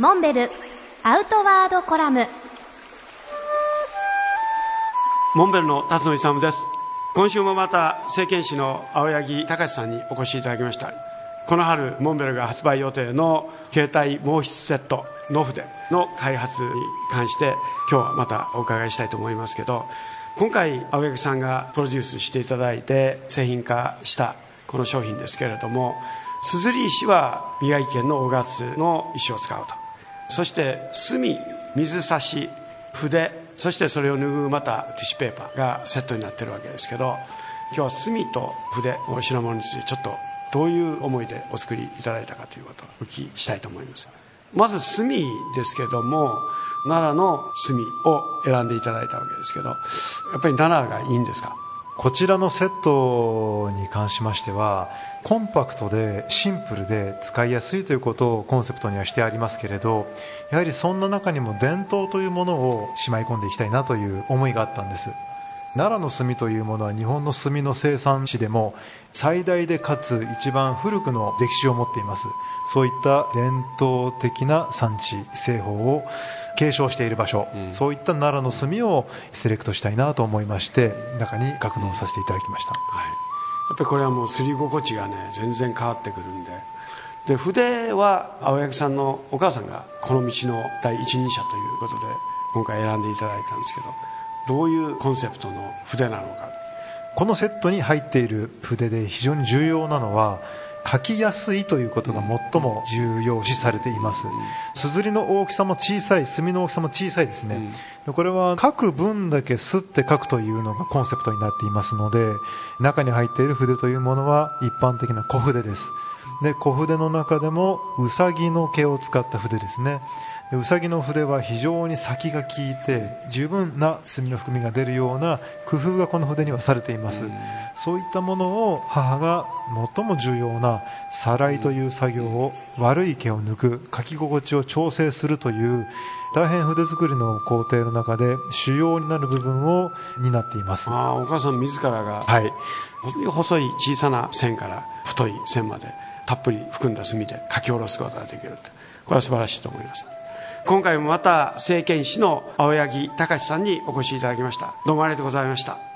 モンベルアウトワードコラム。モンベルの辰野勇です。今週もまた政権士の青柳隆さんにお越しいただきました。この春モンベルが発売予定の携帯毛筆セットノフデの開発に関して今日はまたお伺いしたいと思いますけど今回青柳さんがプロデュースしていただいて製品化したこの商品ですけれども硯石は宮城県の大月の石を使うと。そして墨水差し筆そしてそれを拭うまたティッシュペーパーがセットになってるわけですけど今日は墨と筆の品物についてちょっとどういう思いでお作りいただいたかということをお聞きしたいと思います。まず墨ですけども奈良の墨を選んでいただいたわけですけどやっぱり奈良がいいんですか？こちらのセットに関しましてはコンパクトでシンプルで使いやすいということをコンセプトにはしてありますけれどやはりそんな中にも伝統というものをしまい込んでいきたいなという思いがあったんです。奈良の炭というものは日本の炭の生産地でも最大でかつ一番古くの歴史を持っています。そういった伝統的な産地製法を継承している場所、うん、そういった奈良の炭をセレクトしたいなと思いまして中に格納させていただきました、はい、やっぱりこれはもうすり心地がね全然変わってくるんで。で筆は青柳さんのお母さんがこの道の第一人者ということで今回選んでいただいたんですけどどういうコンセプトの筆なのか。このセットに入っている筆で非常に重要なのは書きやすいということが最も重要視されています。硯の大きさも小さい墨の大きさも小さいですね、これは書く分だけすって書くというのがコンセプトになっていますので中に入っている筆というものは一般的な小筆です。で小筆の中でもうさぎの毛を使った筆ですね。うさぎの筆は非常に先が効いて十分な墨の含みが出るような工夫がこの筆にはされています、うん、そういったものを母が最も重要なさらいという作業を悪い毛を抜く書き心地を調整するという大変筆作りの工程の中で主要になる部分を担っています。あお母さん自らが、はい、細い小さな線から太い線までたっぷり含んだ墨で書き下ろすことができるこれは素晴らしいと思います。今回もまた政権士の青柳隆さんにお越しいただきました。どうもありがとうございました